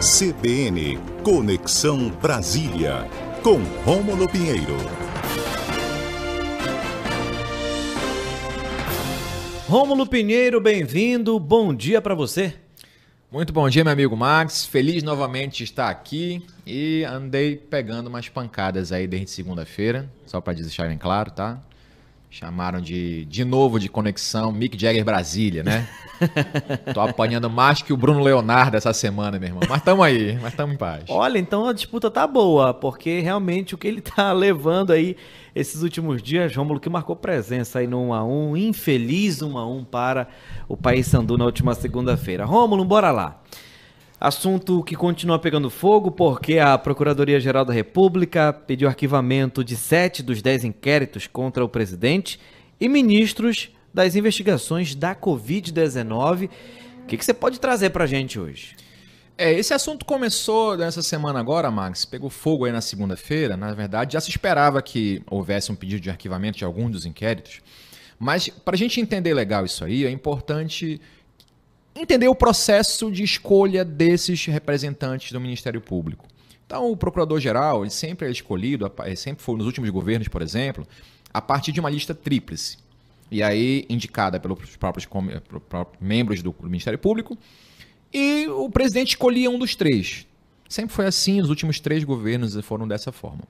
CBN Conexão Brasília, com Rômulo Pinheiro. Rômulo Pinheiro, bem-vindo. Bom dia para você. Muito bom dia, meu amigo Max. Feliz novamente de estar aqui e andei pegando umas pancadas aí desde segunda-feira, só para deixarem claro, tá? Chamaram de, de novo de conexão Mick Jagger Brasília, né? Tô apanhando mais que o Bruno Leonardo essa semana, meu irmão. Mas tamo aí, mas tamo em paz. Olha, então a disputa tá boa, porque realmente o que ele tá levando aí esses últimos dias, Rômulo, que marcou presença aí no 1x1, infeliz 1x1 para o País Sandu na última segunda-feira. Rômulo, bora lá. Assunto que continua pegando fogo porque a Procuradoria-Geral da República pediu arquivamento de sete dos dez inquéritos contra o presidente e ministros das investigações da Covid-19. O que, que, você pode trazer para a gente hoje? É, esse assunto começou nessa semana agora, Max, pegou fogo aí na segunda-feira. Na verdade, já se esperava que houvesse um pedido de arquivamento de algum dos inquéritos. Mas para a gente entender legal isso aí, é importante entender o processo de escolha desses representantes do Ministério Público. Então, o procurador-geral, ele sempre é escolhido, sempre foi nos últimos governos, por exemplo, a partir de uma lista tríplice. E aí, indicada pelos próprios, membros do Ministério Público, e o presidente escolhia um dos três. Sempre foi assim, os últimos três governos foram dessa forma.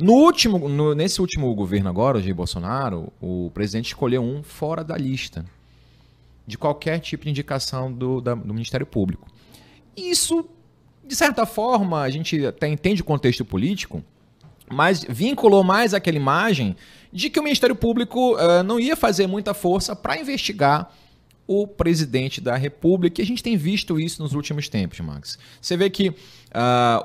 No último, no, nesse último governo agora, o Jair Bolsonaro, o presidente escolheu um fora da lista de qualquer tipo de indicação do, da, do Ministério Público. Isso, de certa forma, a gente até entende o contexto político, mas vinculou mais aquela imagem de que o Ministério Público uh, não ia fazer muita força para investigar o presidente da República. E a gente tem visto isso nos últimos tempos, Max. Você vê que uh,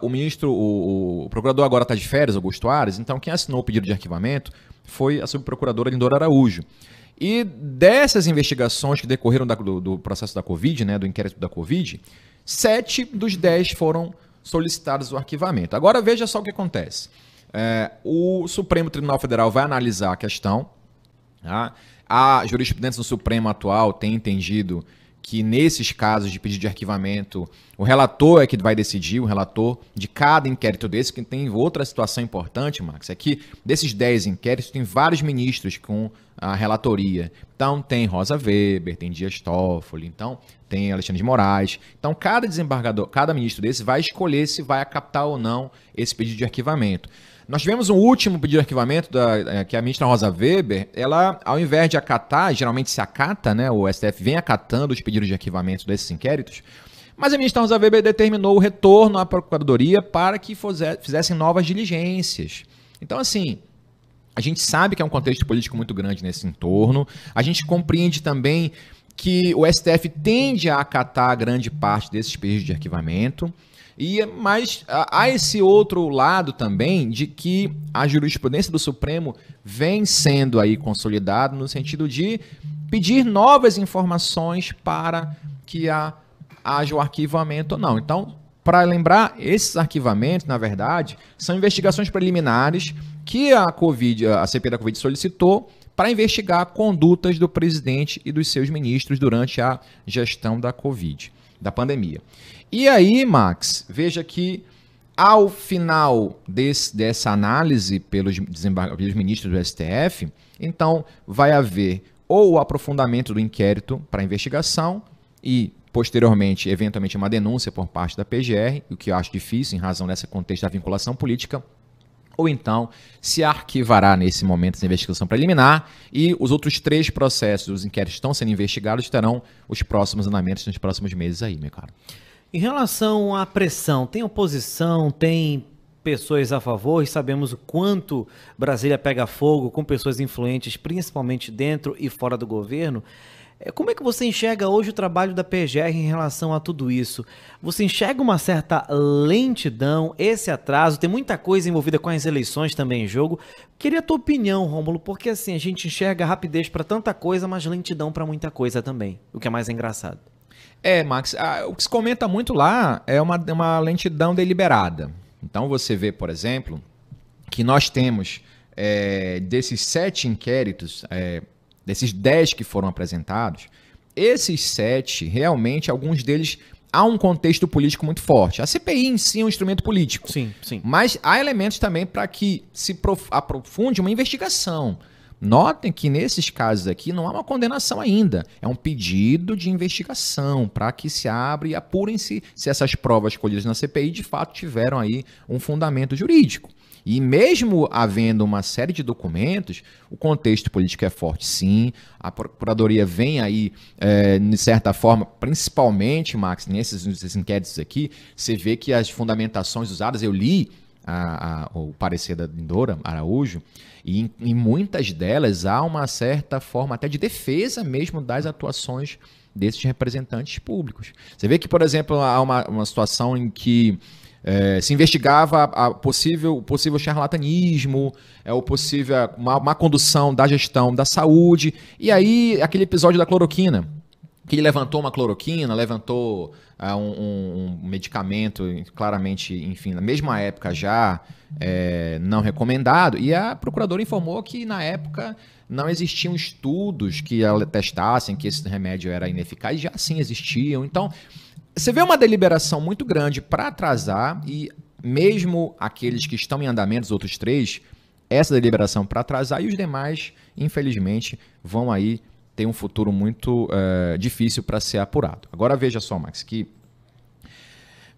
o ministro, o, o procurador agora está de férias, Augusto Ares, então quem assinou o pedido de arquivamento foi a subprocuradora Lindora Araújo. E dessas investigações que decorreram da, do, do, processo da Covid, né, do inquérito da Covid, sete dos dez foram solicitados o arquivamento. Agora veja só o que acontece. É, o Supremo Tribunal Federal vai analisar a questão. Tá? A jurisprudência do Supremo atual tem entendido que nesses casos de pedido de arquivamento, o relator é que vai decidir, o relator de cada inquérito desse, que tem outra situação importante, Max, é que desses 10 inquéritos tem vários ministros com a relatoria. Então tem Rosa Weber, tem Dias Toffoli, então tem Alexandre de Moraes. Então cada desembargador, cada ministro desse vai escolher se vai acatar ou não esse pedido de arquivamento. Nós tivemos um último pedido de arquivamento, da, é, que a ministra Rosa Weber, ela, ao invés de acatar, geralmente se acata, né? O STF vem acatando os pedidos de arquivamento desses inquéritos. Mas a ministra Rosa Weber determinou o retorno à Procuradoria para que fizessem novas diligências. Então, assim, a gente sabe que é um contexto político muito grande nesse entorno. A gente compreende também que o STF tende a acatar grande parte desses pedidos de arquivamento. E mas há esse outro lado também de que a jurisprudência do Supremo vem sendo aí consolidada no sentido de pedir novas informações para que a, haja o arquivamento ou não. Então, para lembrar, esses arquivamentos, na verdade, são investigações preliminares que a Covid, a CPI da Covid solicitou para investigar condutas do presidente e dos seus ministros durante a gestão da Covid, da pandemia. E aí, Max, veja que ao final desse, dessa análise pelos, ministros do STF, então vai haver ou o aprofundamento do inquérito para investigação e posteriormente, eventualmente, uma denúncia por parte da PGR, o que eu acho difícil em razão dessa contexto da vinculação política, ou então se arquivará nesse momento essa investigação preliminar e os outros três processos, os inquéritos estão sendo investigados, terão os próximos andamentos nos próximos meses aí, meu caro. Em relação à pressão, tem oposição, tem pessoas a favor e sabemos o quanto Brasília pega fogo com pessoas influentes, principalmente dentro e fora do governo. É, como é que você enxerga hoje o trabalho da PGR em relação a tudo isso? Você enxerga uma certa lentidão, esse atraso, tem muita coisa envolvida com as eleições também em jogo. Queria a tua opinião, Rômulo, porque assim a gente enxerga rapidez para tanta coisa, mas lentidão para muita coisa também, o que é mais engraçado. É, Max, o que se comenta muito lá é uma, uma lentidão deliberada. Então você vê, por exemplo, que nós temos é, desses sete inquéritos, é, desses 10 que foram apresentados, esses sete, realmente, alguns deles há um contexto político muito forte. A CPI em si é um instrumento político. Sim, sim. Mas há elementos também para que se aprofunde uma investigação. Notem que nesses casos aqui não há uma condenação ainda. É um pedido de investigação para que se abra e apurem-se se essas provas colhidas na CPI de fato tiveram aí um fundamento jurídico. E mesmo havendo uma série de documentos, o contexto político é forte, sim. A Procuradoria vem aí, é, de certa forma, principalmente, Max, nesses, nesses inquéritos aqui, você vê que as fundamentações usadas, eu li a, a, o parecer da Lindora Araújo, e em, em, muitas delas há uma certa forma até de defesa mesmo das atuações desses representantes públicos. Você vê que, por exemplo, há uma, uma situação em que é, se investigava a possível, o possível charlatanismo, é, o possível uma, uma condução da gestão da saúde, e aí aquele episódio da cloroquina, que ele levantou uma cloroquina, levantou uh, um, um, medicamento, claramente, enfim, na mesma época já é, não recomendado, e a procuradora informou que na época não existiam estudos que testassem que esse remédio era ineficaz, já sim existiam. Então, você vê uma deliberação muito grande para atrasar e mesmo aqueles que estão em andamento, os outros três, essa deliberação para atrasar e os demais, infelizmente, vão aí ter um futuro muito uh, difícil para ser apurado. Agora veja só, Max, que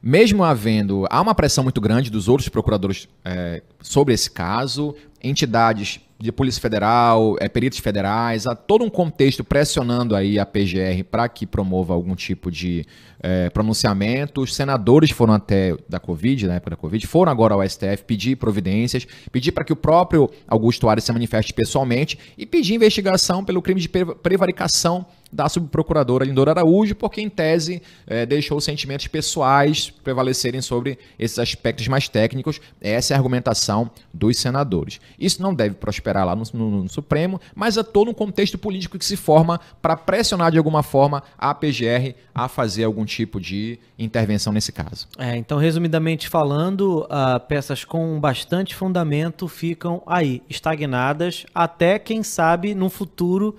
mesmo havendo há uma pressão muito grande dos outros procuradores uh, sobre esse caso, entidades de Polícia Federal, é, peritos federais, há todo um contexto pressionando aí a PGR para que promova algum tipo de é, pronunciamento. Os senadores foram até da Covid, na época da Covid, foram agora ao STF pedir providências, pedir para que o próprio Augusto Ares se manifeste pessoalmente e pedir investigação pelo crime de prevaricação da subprocuradora Lindora Araújo, porque em tese é, deixou sentimentos pessoais prevalecerem sobre esses aspectos mais técnicos. Essa é a argumentação dos senadores. Isso não deve prosperar lá no, no, no Supremo, mas é todo um contexto político que se forma para pressionar de alguma forma a PGR a fazer algum tipo de intervenção nesse caso. É, então, resumidamente falando, uh, peças com bastante fundamento ficam aí, estagnadas, até quem sabe no futuro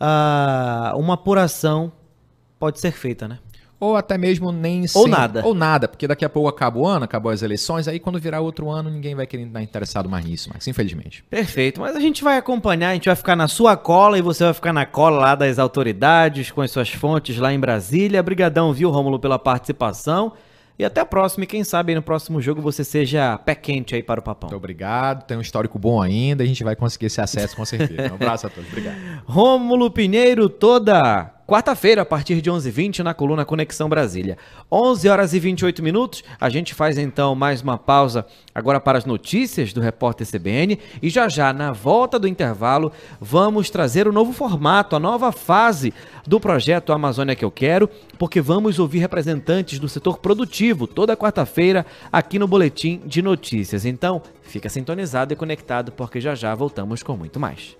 uh, uma apuração pode ser feita, né? Ou até mesmo nem Ou sem, nada. Ou nada, porque daqui a pouco acaba o ano, acabou as eleições, aí quando virar outro ano ninguém vai querer estar interessado mais nisso, mas infelizmente. Perfeito, mas a gente vai acompanhar, a gente vai ficar na sua cola e você vai ficar na cola lá das autoridades, com as suas fontes lá em Brasília. Obrigadão, viu, Rômulo, pela participação. E até a próxima. E quem sabe no próximo jogo você seja pé quente aí para o Papão. Muito obrigado. Tem um histórico bom ainda. A gente vai conseguir esse acesso com certeza. Um abraço a todos. Obrigado. Rômulo Pinheiro, toda quarta-feira, a partir de 11h20, na coluna Conexão Brasília. 11 horas e 28 minutos, a gente faz então mais uma pausa agora para as notícias do repórter CBN e já já, na volta do intervalo, vamos trazer o novo formato, a nova fase do projeto Amazônia que eu quero, porque vamos ouvir representantes do setor produtivo toda quarta-feira aqui no Boletim de Notícias. Então, fica sintonizado e conectado porque já já voltamos com muito mais.